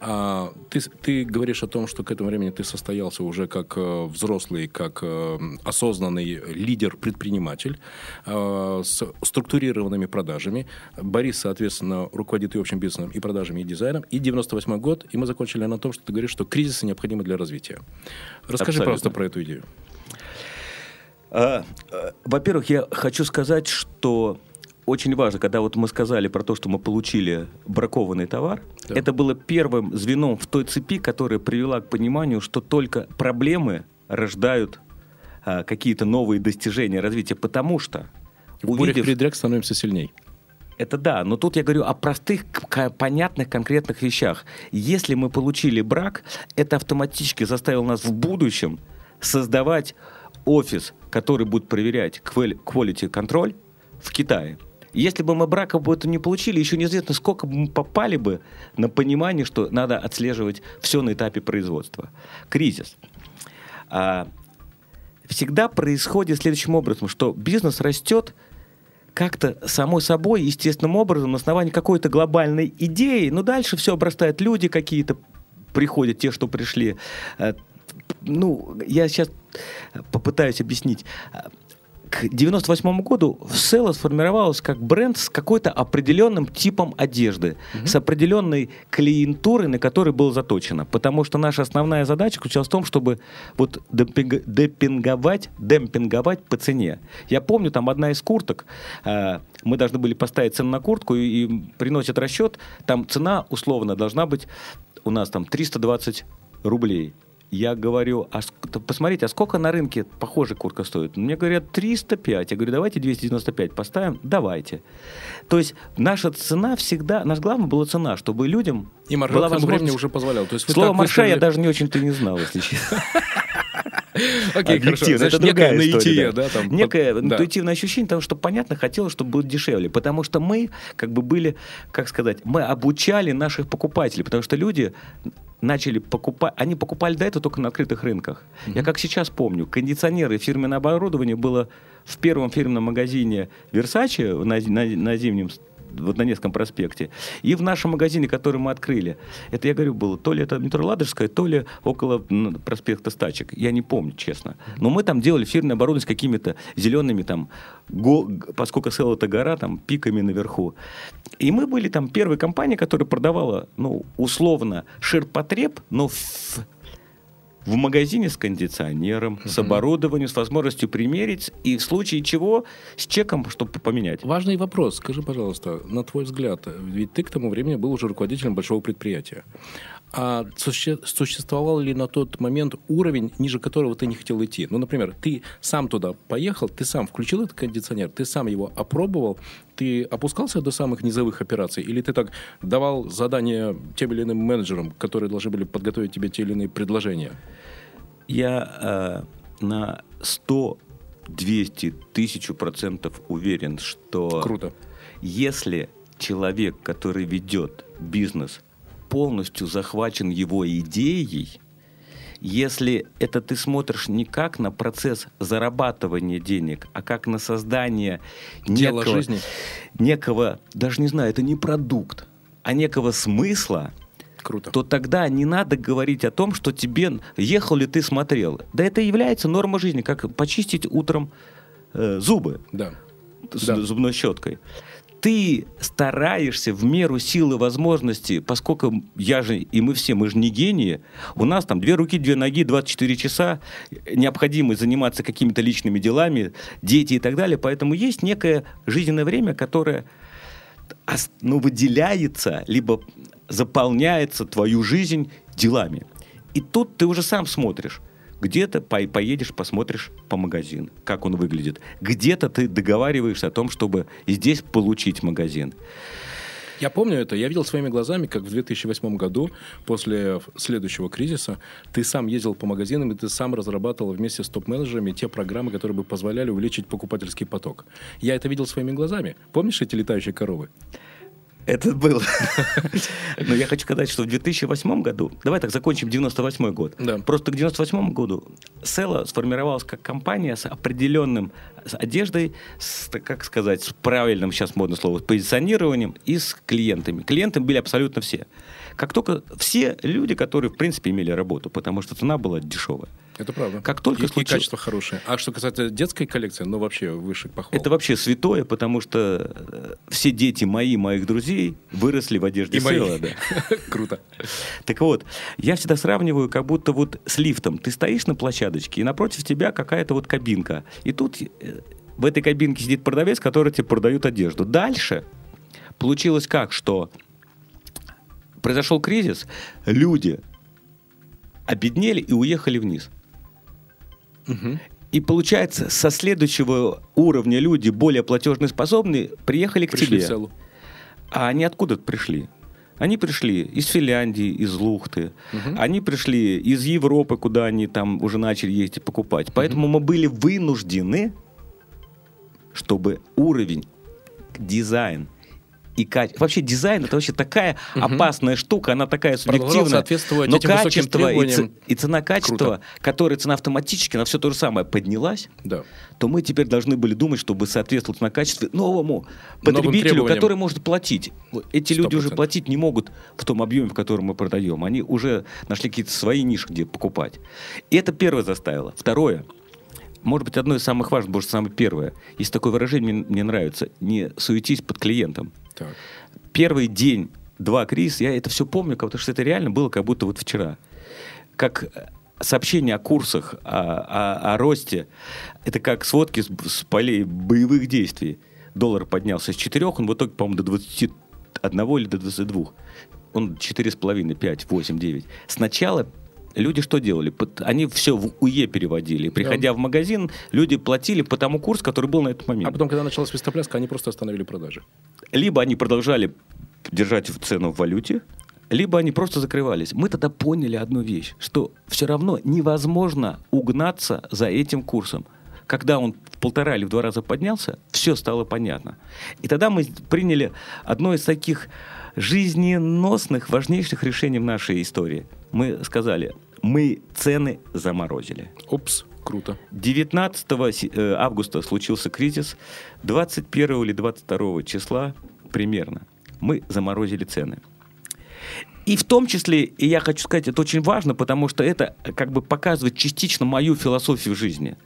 А, ты, ты говоришь о том, что к этому времени ты состоялся уже как э, взрослый, как э, осознанный лидер-предприниматель э, с структурированными продажами. Борис, соответственно, руководит и общим бизнесом, и продажами, и дизайном. И 98 год, и мы закончили на том, что ты говоришь, что кризисы необходимы для развития. Расскажи Абсолютно. просто про эту идею. А, а, во-первых, я хочу сказать, что очень важно, когда вот мы сказали про то, что мы получили бракованный товар, да. это было первым звеном в той цепи, которая привела к пониманию, что только проблемы рождают а, какие-то новые достижения развития, потому что в увидев... передряг становимся сильней. Это да, но тут я говорю о простых, понятных, конкретных вещах. Если мы получили брак, это автоматически заставило нас в будущем создавать офис, который будет проверять quality контроль в Китае. Если бы мы брака бы это не получили, еще неизвестно, сколько бы мы попали бы на понимание, что надо отслеживать все на этапе производства. Кризис. А, всегда происходит следующим образом, что бизнес растет как-то само собой, естественным образом, на основании какой-то глобальной идеи, но дальше все обрастает, люди какие-то приходят, те, что пришли. Э, ну, я сейчас попытаюсь объяснить к 98 году Села сформировалась как бренд с какой-то определенным типом одежды, угу. с определенной клиентурой, на которой было заточено. Потому что наша основная задача заключалась в том, чтобы вот демпинг, демпинговать, демпинговать по цене. Я помню, там одна из курток, э, мы должны были поставить цену на куртку и, и приносят расчет, там цена условно должна быть у нас там 320 рублей. Я говорю, а посмотрите, а сколько на рынке похожая куртка стоит? Мне говорят, 305. Я говорю, давайте 295 поставим. Давайте. То есть наша цена всегда, наш главный была цена, чтобы людям И маржа была возможность... уже позволял. То есть Слово марша я даже не очень-то не знал, если честно. Окей, хорошо. Значит, некое наитие, да? Там, некое интуитивное ощущение того, что, понятно, хотелось, чтобы было дешевле. Потому что мы, как бы были, как сказать, мы обучали наших покупателей. Потому что люди начали покупать, они покупали до этого только на открытых рынках. Mm-hmm. Я как сейчас помню, кондиционеры и фирменное оборудование было в первом фирменном магазине Versace на, на, на зимнем вот на Невском проспекте, и в нашем магазине, который мы открыли. Это, я говорю, было то ли это метро Ладожская, то ли около проспекта Стачек. Я не помню, честно. Но мы там делали фирменное оборудование с какими-то зелеными там, го, поскольку села это гора, там, пиками наверху. И мы были там первой компанией, которая продавала, ну, условно, ширпотреб, но в в магазине с кондиционером, угу. с оборудованием, с возможностью примерить и в случае чего с чеком, чтобы поменять. Важный вопрос. Скажи, пожалуйста, на твой взгляд, ведь ты к тому времени был уже руководителем большого предприятия. А суще, существовал ли на тот момент уровень, ниже которого ты не хотел идти? Ну, например, ты сам туда поехал, ты сам включил этот кондиционер, ты сам его опробовал, ты опускался до самых низовых операций, или ты так давал задания тем или иным менеджерам, которые должны были подготовить тебе те или иные предложения? Я э, на 100, 200, тысячу процентов уверен, что... Круто. Если человек, который ведет бизнес полностью захвачен его идеей, если это ты смотришь не как на процесс зарабатывания денег, а как на создание Дело некого, жизни. некого, даже не знаю, это не продукт, а некого смысла, Круто. то тогда не надо говорить о том, что тебе ехал ли ты смотрел. Да это является нормой жизни, как почистить утром э, зубы да. С, да. зубной щеткой ты стараешься в меру силы возможностей, поскольку я же, и мы все, мы же не гении, у нас там две руки, две ноги, 24 часа, необходимо заниматься какими-то личными делами, дети и так далее, поэтому есть некое жизненное время, которое ну, выделяется, либо заполняется твою жизнь делами. И тут ты уже сам смотришь, где-то по поедешь, посмотришь по магазин, как он выглядит. Где-то ты договариваешься о том, чтобы здесь получить магазин. Я помню это, я видел своими глазами, как в 2008 году, после следующего кризиса, ты сам ездил по магазинам, и ты сам разрабатывал вместе с топ-менеджерами те программы, которые бы позволяли увеличить покупательский поток. Я это видел своими глазами. Помнишь эти летающие коровы? Это было. Но я хочу сказать, что в 2008 году, давай так закончим 98 год. Да. Просто к 98 году Села сформировалась как компания с определенным с одеждой, с, как сказать, с правильным сейчас модное слово, позиционированием и с клиентами. Клиентами были абсолютно все. Как только все люди, которые, в принципе, имели работу, потому что цена была дешевая. Это правда. Как только и, случилось... качество хорошее. А что касается детской коллекции, ну вообще выше похвал. Это вообще святое, потому что э, все дети мои, моих друзей выросли в одежде и Села. Да. Круто. Так вот, я всегда сравниваю, как будто вот с лифтом. Ты стоишь на площадочке, и напротив тебя какая-то вот кабинка. И тут э, в этой кабинке сидит продавец, который тебе продает одежду. Дальше получилось как, что произошел кризис, люди обеднели и уехали вниз. Угу. И получается, со следующего уровня люди, более платежноспособные, приехали к пришли тебе. В селу. А они откуда пришли? Они пришли из Финляндии, из Лухты. Угу. Они пришли из Европы, куда они там уже начали ездить покупать. Поэтому угу. мы были вынуждены, чтобы уровень, дизайн и качество. Вообще дизайн это вообще такая опасная штука, она такая субъективная. соответствовать Но этим качество и, ц- и цена качества, Круто. которая цена автоматически на все то же самое поднялась, Да. то мы теперь должны были думать, чтобы соответствовать на качестве новому потребителю, который может платить. Эти люди уже 100%. платить не могут в том объеме, в котором мы продаем. Они уже нашли какие-то свои ниши, где покупать. И это первое заставило. Второе. Может быть, одно из самых важных, может, самое первое. Есть такое выражение, мне, мне нравится. Не суетись под клиентом. Так. Первый день, два кризиса, я это все помню, потому что это реально было как будто вот вчера. Как э, сообщение о курсах, о, о- о росте, это как сводки с, с полей боевых действий. Доллар поднялся с 4, он в итоге, по-моему, до 21 или до 22. Он 4,5, 5, 8, 9. Сначала люди что делали? Они все в УЕ переводили. Приходя в магазин, люди платили по тому курсу, который был на этот момент А потом, когда началась свистопляска, они просто остановили продажи. либо они продолжали держать цену в валюте, либо они просто закрывались. Мы тогда поняли одну вещь, что все равно невозможно угнаться за этим курсом. Когда он в полтора или в два раза поднялся, все стало понятно. И тогда мы приняли одно из таких жизненосных, важнейших решений в нашей истории. Мы сказали, мы цены заморозили. Опс, круто. 19 си- э, августа случился кризис. 21 или 22 числа примерно мы заморозили цены. И в том числе, и я хочу сказать, это очень важно, потому что это э, как бы показывает частично мою философию жизни.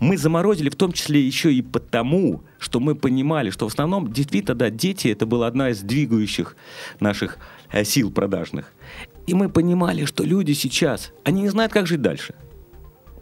Мы заморозили в том числе еще и потому, что мы понимали, что в основном действительно, да, дети это была одна из двигающих наших э, сил продажных. И мы понимали, что люди сейчас, они не знают, как жить дальше.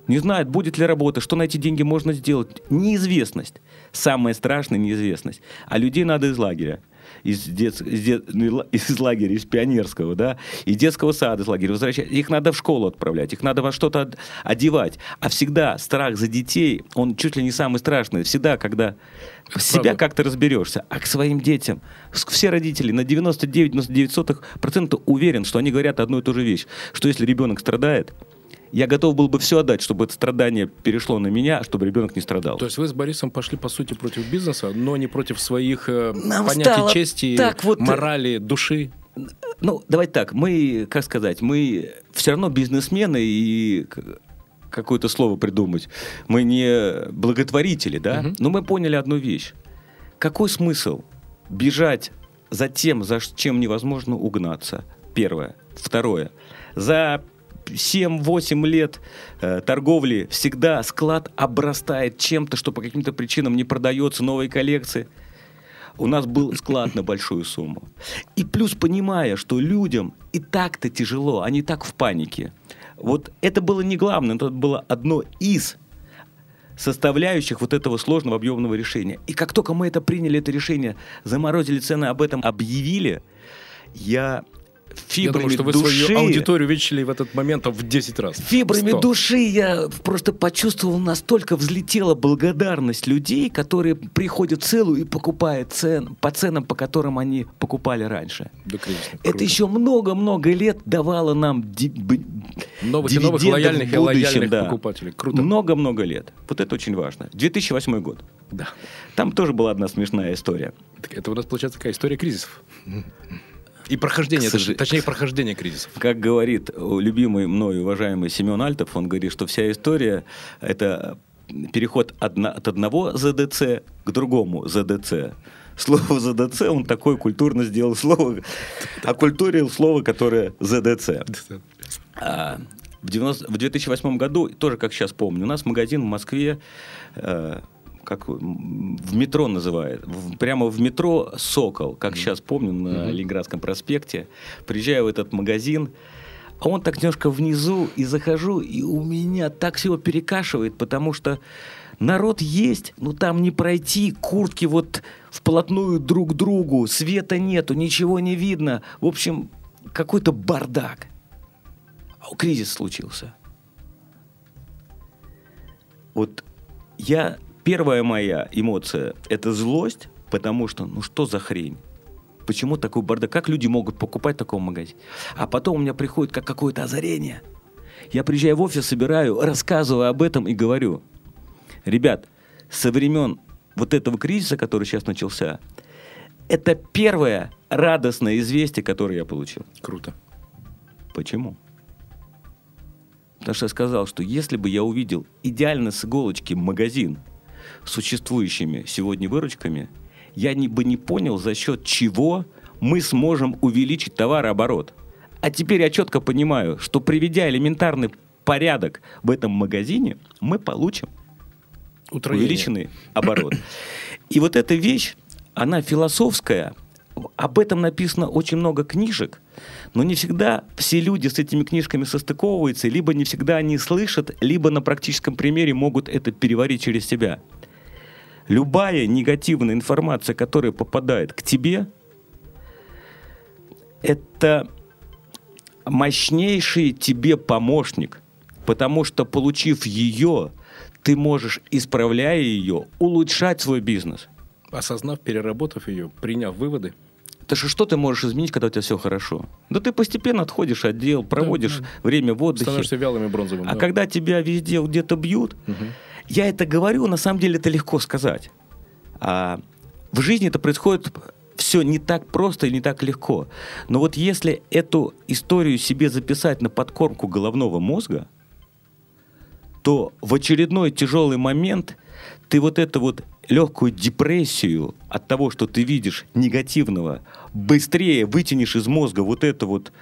Не знают, будет ли работа, что на эти деньги можно сделать. Неизвестность. Самая страшная неизвестность. А людей надо из лагеря. Из, дет- из, дет- ну, и ла- из лагеря, из пионерского, да, из детского сада, из лагеря возвращать. Их надо в школу отправлять, их надо во что-то од- одевать. А всегда страх за детей, он чуть ли не самый страшный. Всегда, когда в себя как-то разберешься, а к своим детям. Все родители на 99-99% уверен, что они говорят одну и ту же вещь, что если ребенок страдает, я готов был бы все отдать, чтобы это страдание перешло на меня, чтобы ребенок не страдал. То есть вы с Борисом пошли, по сути, против бизнеса, но не против своих э, Нам понятий чести, так вот- морали, души. Ну, давайте так, мы, как сказать, мы все равно бизнесмены и какое-то слово придумать. Мы не благотворители, да? Мгм. Но мы поняли одну вещь. Какой смысл бежать за тем, за чем невозможно угнаться? Первое. Второе. За 7-8 лет э, торговли всегда склад обрастает чем-то, что по каким-то причинам не продается, новые коллекции. У нас был склад на большую сумму. И плюс понимая, что людям и так-то тяжело, они так в панике. Вот это было не главное, но это было одно из составляющих вот этого сложного объемного решения. И как только мы это приняли, это решение, заморозили цены, об этом объявили, я Я фибрами думаю, что вы души... свою аудиторию увеличили в этот момент в 10 раз. Фибрами 100. души я просто почувствовал, настолько взлетела благодарность людей, которые приходят в целую и покупают цен, по ценам, по которым они покупали раньше. Кризиса. Это Круто. еще много-много лет давало нам ди- Новых новых лояльных в и будущем, лояльных да. покупателей. Круто. Много-много лет. Вот это очень важно. 2008 год. Да. Там тоже была одна смешная история. Так Это у нас получается такая история кризисов. И прохождение, сожа- точнее, прохождение кризисов. Как говорит любимый мной уважаемый Семен Альтов, он говорит, что вся история – это переход от одного ЗДЦ к другому ЗДЦ. Слово ЗДЦ он такое культурно сделал слово, окультурил слово, которое ЗДЦ. А, в, 90 в 2008 году, тоже как сейчас помню, у нас магазин в Москве, э, как в метро называют, в- прямо в метро «Сокол», как сейчас помню, на Ленинградском проспекте. Приезжаю в этот магазин, а он так немножко внизу, и захожу, и у меня так всего перекашивает, потому что народ есть, но там не пройти, куртки вот вплотную друг к другу, света нету, ничего не видно. В общем, какой-то бардак. А кризис случился. Вот я, первая моя эмоция – это злость, потому что, ну что за хрень? Почему такой бардак? Как люди могут покупать в таком магазине? А потом у меня приходит как какое-то озарение. Я приезжаю в офис, собираю, рассказываю об этом и говорю, ребят, со времен вот этого кризиса, который сейчас начался, Это первое радостное известие, которое я получил. Круто. Почему? Потому что я сказал, что если бы я увидел идеально с иголочки магазин существующими сегодня выручками, я не, бы не понял, за счет чего мы сможем увеличить товарооборот. А теперь я четко понимаю, что приведя элементарный порядок в этом магазине, мы получим Утроение. увеличенный оборот. И вот эта вещь, она философская, об этом написано очень много книжек, но не всегда все люди с этими книжками состыковываются, либо не всегда они слышат, либо на практическом примере могут это переварить через себя. Любая негативная информация, которая попадает к тебе, это мощнейший тебе помощник, потому что получив ее, ты можешь, исправляя ее, улучшать свой бизнес. Осознав, переработав ее, приняв выводы, Это же что ты можешь изменить, когда у тебя все хорошо? Да ты постепенно отходишь от дел, проводишь да. время в отдыхе. становишься вялым и бронзовым. А да. когда тебя везде где-то бьют, я это говорю, на самом деле это легко сказать. А в жизни это происходит все не так просто и не так легко. Но вот если эту историю себе записать на подкормку головного мозга, то в очередной тяжелый момент ты вот эту вот легкую депрессию от того, что ты видишь негативного, быстрее вытянешь из мозга вот это вот,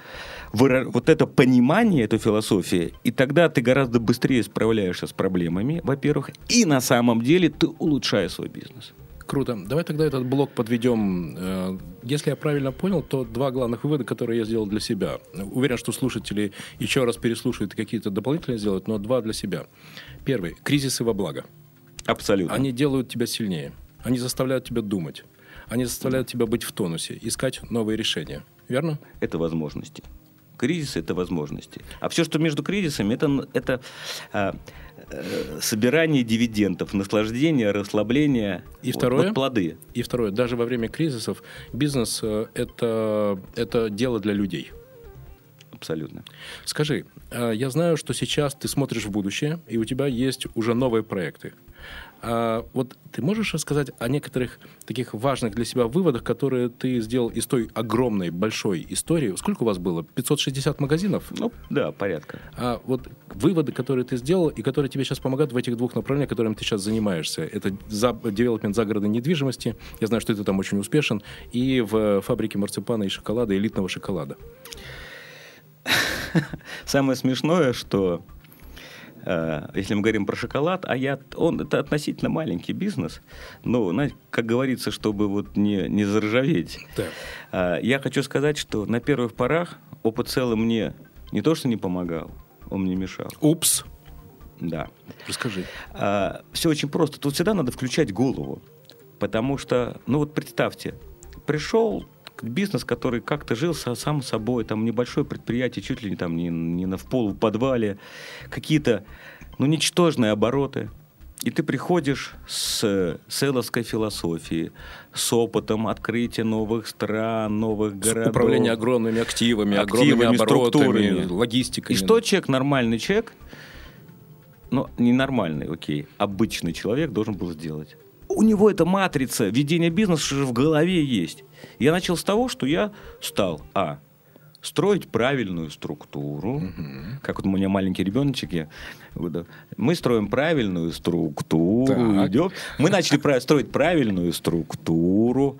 вот это понимание, эту философию, и тогда ты гораздо быстрее справляешься с проблемами, во-первых, и на самом деле ты улучшаешь свой бизнес. Круто. Давай тогда этот блок подведем. Э, Если я правильно понял, то два главных вывода, которые я сделал для себя. Уверен, что слушатели еще раз переслушают и какие-то дополнительные сделают, но два для себя. Первый. Кризисы во благо. Абсолютно. Они делают тебя сильнее. Они заставляют тебя думать. Они заставляют тебя быть в тонусе, искать новые решения. Верно? это возможности. Кризис это возможности. А все, что между кризисами, это, это а, собирание дивидендов, наслаждение, расслабление. И Вот- второе? вот плоды. И второе. Даже во время кризисов бизнес э, это, это дело для людей. Абсолютно. Скажи, э, я знаю, что сейчас ты смотришь в будущее, и у тебя есть уже новые проекты. А Вот ты можешь рассказать о некоторых таких важных для себя выводах, которые ты сделал из той огромной, большой истории? Сколько у вас было? 560 магазинов? Ну, да, порядка. А вот выводы, которые ты сделал, и которые тебе сейчас помогают в этих двух направлениях, которыми ты сейчас занимаешься. Это за, девелопмент загородной недвижимости. Я знаю, что ты там очень успешен. И в фабрике марципана и шоколада, элитного шоколада. Самое смешное, что если мы говорим про шоколад, а я, он это относительно маленький бизнес, но, как говорится, чтобы вот не, не заржаветь. Так. А, Я хочу сказать, что на первых порах опыт целый мне не то, что не помогал, он мне мешал. Упс. Да. Расскажи. все очень просто. Тут всегда надо включать голову. Потому что, ну вот представьте, пришел бизнес, который как-то жил сам собой, там небольшое предприятие, чуть ли не там не, не на в полу подвале, какие-то, ну, ничтожные обороты. И ты приходишь с селовской философией, с опытом открытия новых стран, новых городов. Управление огромными активами, Активами, огромными оборотами, логистикой. И что человек, нормальный человек, ну, не нормальный, окей, обычный человек должен был сделать? У него эта матрица ведения бизнеса же в голове есть. Я начал с того, что я стал, а, строить правильную структуру. Как вот у меня маленький ребеночек, я, вот, да, мы строим правильную структуру. Так. идем. Мы начали строить правильную структуру.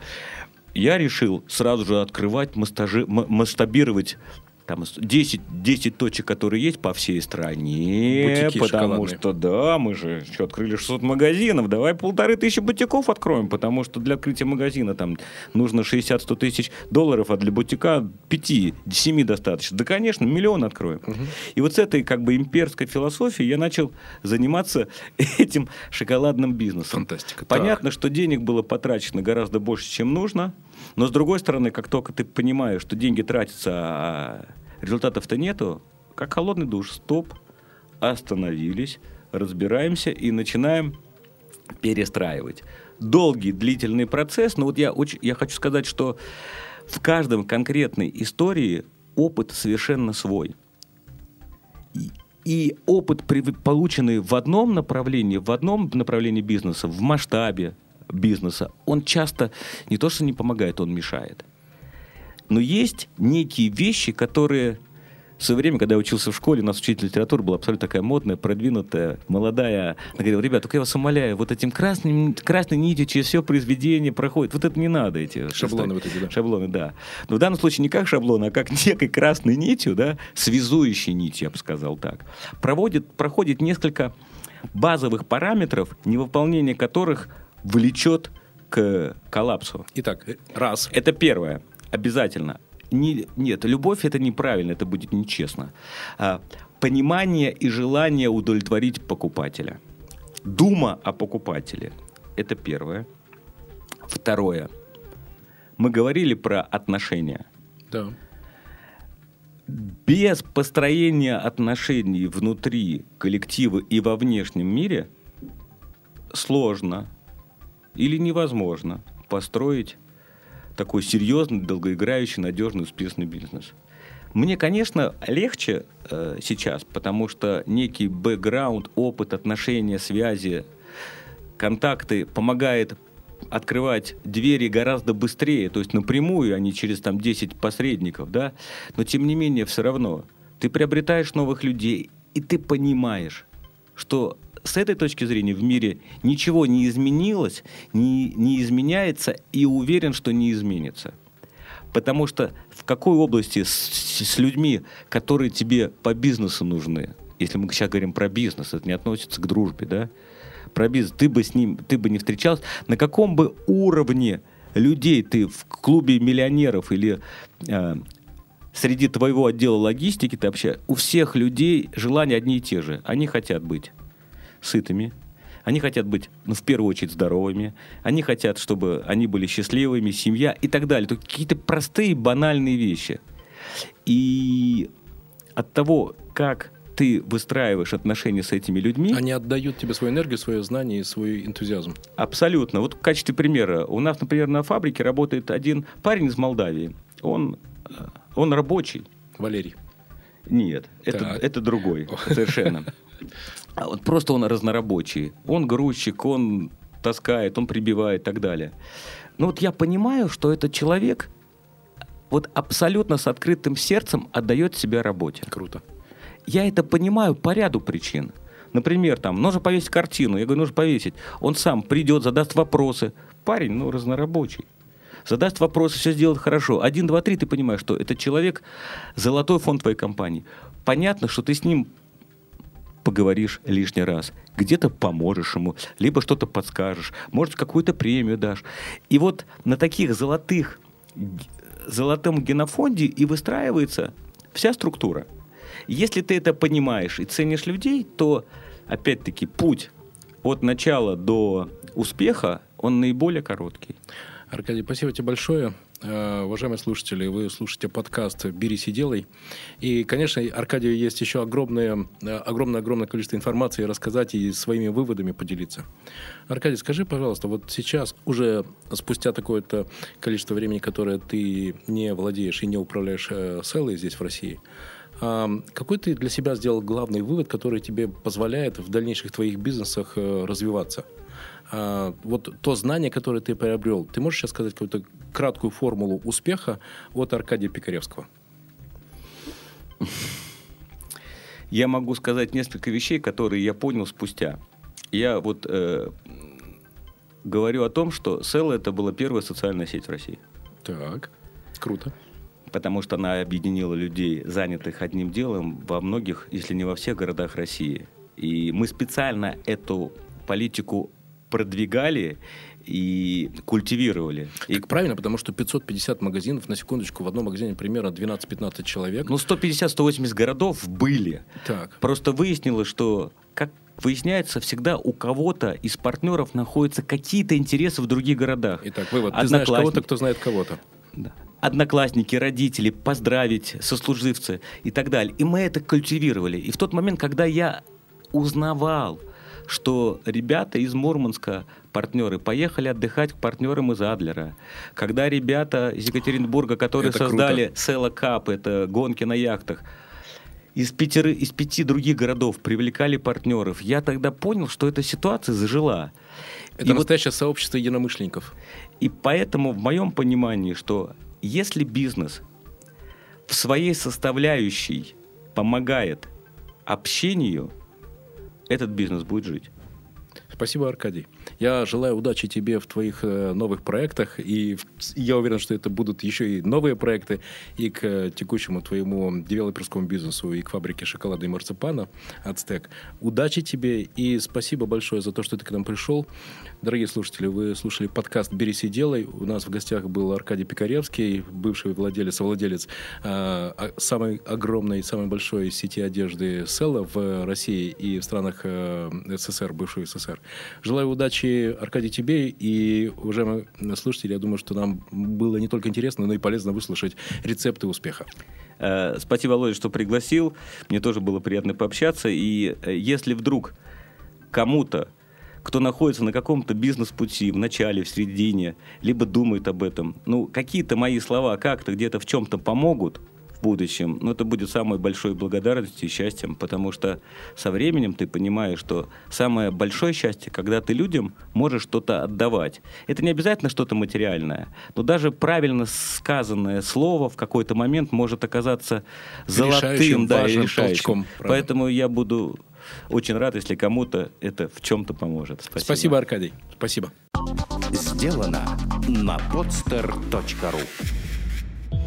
Я решил сразу же открывать, масштабировать там 10, 10 точек, которые есть по всей стране. Бутики потому шоколадные. что, да, мы же что, открыли 600 магазинов. Давай полторы тысячи бутиков откроем, потому что для открытия магазина там нужно 60-100 тысяч долларов, а для бутика 5-7 достаточно. Да, конечно, миллион откроем. И вот с этой как бы имперской философией я начал заниматься этим шоколадным бизнесом. Фантастика. Понятно, что денег было потрачено гораздо больше, чем нужно, но с другой стороны, как только ты понимаешь, что деньги тратятся, а результатов-то нету, как холодный душ, стоп, остановились, разбираемся и начинаем перестраивать. Долгий, длительный процесс, но вот я, очень, я хочу сказать, что в каждом конкретной истории опыт совершенно свой. И, и опыт, при- полученный в одном направлении, в одном направлении бизнеса, в масштабе, бизнеса, он часто не то что не помогает, он мешает. Но есть некие вещи, которые в свое время, когда я учился в школе, у нас учитель литературы была абсолютно такая модная, продвинутая, молодая. Она говорила, ребят, только я вас умоляю, вот этим красным, красной нитью через все произведение проходит. Вот это не надо, эти шаблоны. Вот эти, да. Шаблоны, да. Но в данном случае не как шаблон, а как некой красной нитью, да, связующей нитью, я бы сказал так. Проводит, проходит несколько базовых параметров, невыполнение которых влечет к коллапсу. Итак, раз. Это первое. Обязательно не, нет, любовь это неправильно, это будет нечестно. А, понимание и желание удовлетворить покупателя. Дума о покупателе. Это первое. Второе. Мы говорили про отношения. Да. Без построения отношений внутри коллектива и во внешнем мире сложно или невозможно построить такой серьезный, долгоиграющий, надежный, успешный бизнес. Мне, конечно, легче э, сейчас, потому что некий бэкграунд, опыт, отношения, связи, контакты помогает открывать двери гораздо быстрее, то есть напрямую, а не через там 10 посредников, да, но тем не менее все равно ты приобретаешь новых людей, и ты понимаешь, что с этой точки зрения в мире ничего не изменилось, не, не изменяется и уверен, что не изменится. Потому что в какой области с, с людьми, которые тебе по бизнесу нужны, если мы сейчас говорим про бизнес, это не относится к дружбе, да? Про бизнес, ты бы с ним, ты бы не встречался, на каком бы уровне людей ты в клубе миллионеров или э, среди твоего отдела логистики ты общаешься, у всех людей желания одни и те же. Они хотят быть сытыми, они хотят быть, ну, в первую очередь, здоровыми. Они хотят, чтобы они были счастливыми, семья и так далее. То какие-то простые, банальные вещи. И от того, как ты выстраиваешь отношения с этими людьми... Они отдают тебе свою энергию, свое знание и свой энтузиазм. Абсолютно. Вот в качестве примера. У нас, например, на фабрике работает один парень из Молдавии. Он, э, он рабочий. Валерий. Нет, это, это другой совершенно. А вот просто он разнорабочий. Он грузчик, он таскает, он прибивает и так далее. Но вот я понимаю, что этот человек вот абсолютно с открытым сердцем отдает себя работе. Круто. Я это понимаю по ряду причин. Например, там, нужно повесить картину. Я говорю, нужно повесить. Он сам придет, задаст вопросы. Парень, ну, разнорабочий. Задаст вопросы, все сделает хорошо. Один, два, три, ты понимаешь, что этот человек золотой фонд твоей компании. Понятно, что ты с ним поговоришь лишний раз, где-то поможешь ему, либо что-то подскажешь, может, какую-то премию дашь. И вот на таких золотых, золотом генофонде и выстраивается вся структура. Если ты это понимаешь и ценишь людей, то, опять-таки, путь от начала до успеха, он наиболее короткий. Аркадий, спасибо тебе большое. Э, уважаемые слушатели, вы слушаете подкаст «Берись и делай». И, конечно, Аркадию есть еще огромное, огромное-огромное количество информации рассказать и своими выводами поделиться. Аркадий, скажи, пожалуйста, вот сейчас, уже спустя такое-то количество времени, которое ты не владеешь и не управляешь э, селой здесь, в России, а, какой ты для себя сделал главный вывод, который тебе позволяет в дальнейших твоих бизнесах э, развиваться? А, вот то знание, которое ты приобрел, ты можешь сейчас сказать какую-то краткую формулу успеха от Аркадия Пикаревского? Я могу сказать несколько вещей, которые я понял спустя. Я вот э, говорю о том, что Села это была первая социальная сеть в России. Так, круто. Потому что она объединила людей, занятых одним делом, во многих, если не во всех городах России. И мы специально эту политику продвигали и культивировали. И как правильно, потому что 550 магазинов, на секундочку, в одном магазине примерно 12-15 человек. Ну, 150-180 городов были. Так. Просто выяснилось, что, как выясняется, всегда у кого-то из партнеров находятся какие-то интересы в других городах. Итак, вывод. Ты знаешь кого-то, кто знает кого-то. Да одноклассники, родители, поздравить, сослуживцы и так далее. И мы это культивировали. И в тот момент, когда я узнавал, что ребята из Мурманска, партнеры, поехали отдыхать к партнерам из Адлера. Когда ребята из Екатеринбурга, которые это создали Села Кап, это гонки на яхтах, из, пятеры, из пяти других городов привлекали партнеров, я тогда понял, что эта ситуация зажила. Это и настоящее вот, сообщество единомышленников. И поэтому в моем понимании, что если бизнес в своей составляющей помогает общению, этот бизнес будет жить. Спасибо, Аркадий. Я желаю удачи тебе в твоих э, новых проектах, и я уверен, что это будут еще и новые проекты и к э, текущему твоему девелоперскому бизнесу, и к фабрике шоколада и марципана «Ацтек». Удачи тебе, и спасибо большое за то, что ты к нам пришел. Дорогие слушатели, вы слушали подкаст «Берись и делай». У нас в гостях был Аркадий Пикаревский, бывший владелец, совладелец э, самой огромной, самой большой сети одежды Села в России и в странах э, СССР, бывшего СССР. Желаю удачи, Аркадий, тебе и, уважаемые слушатели, я думаю, что нам было не только интересно, но и полезно выслушать рецепты успеха. Э, спасибо, Володя, что пригласил. Мне тоже было приятно пообщаться. И э, если вдруг кому-то кто находится на каком-то бизнес-пути, в начале, в середине, либо думает об этом, ну, какие-то мои слова как-то где-то в чем-то помогут, будущем, но это будет самой большой благодарностью и счастьем, потому что со временем ты понимаешь, что самое большое счастье, когда ты людям можешь что-то отдавать. Это не обязательно что-то материальное, но даже правильно сказанное слово в какой-то момент может оказаться золотым, да, и решающим. Поэтому я буду очень рад, если кому-то это в чем-то поможет. Спасибо. Спасибо, Аркадий. Спасибо. Сделано на podster.ru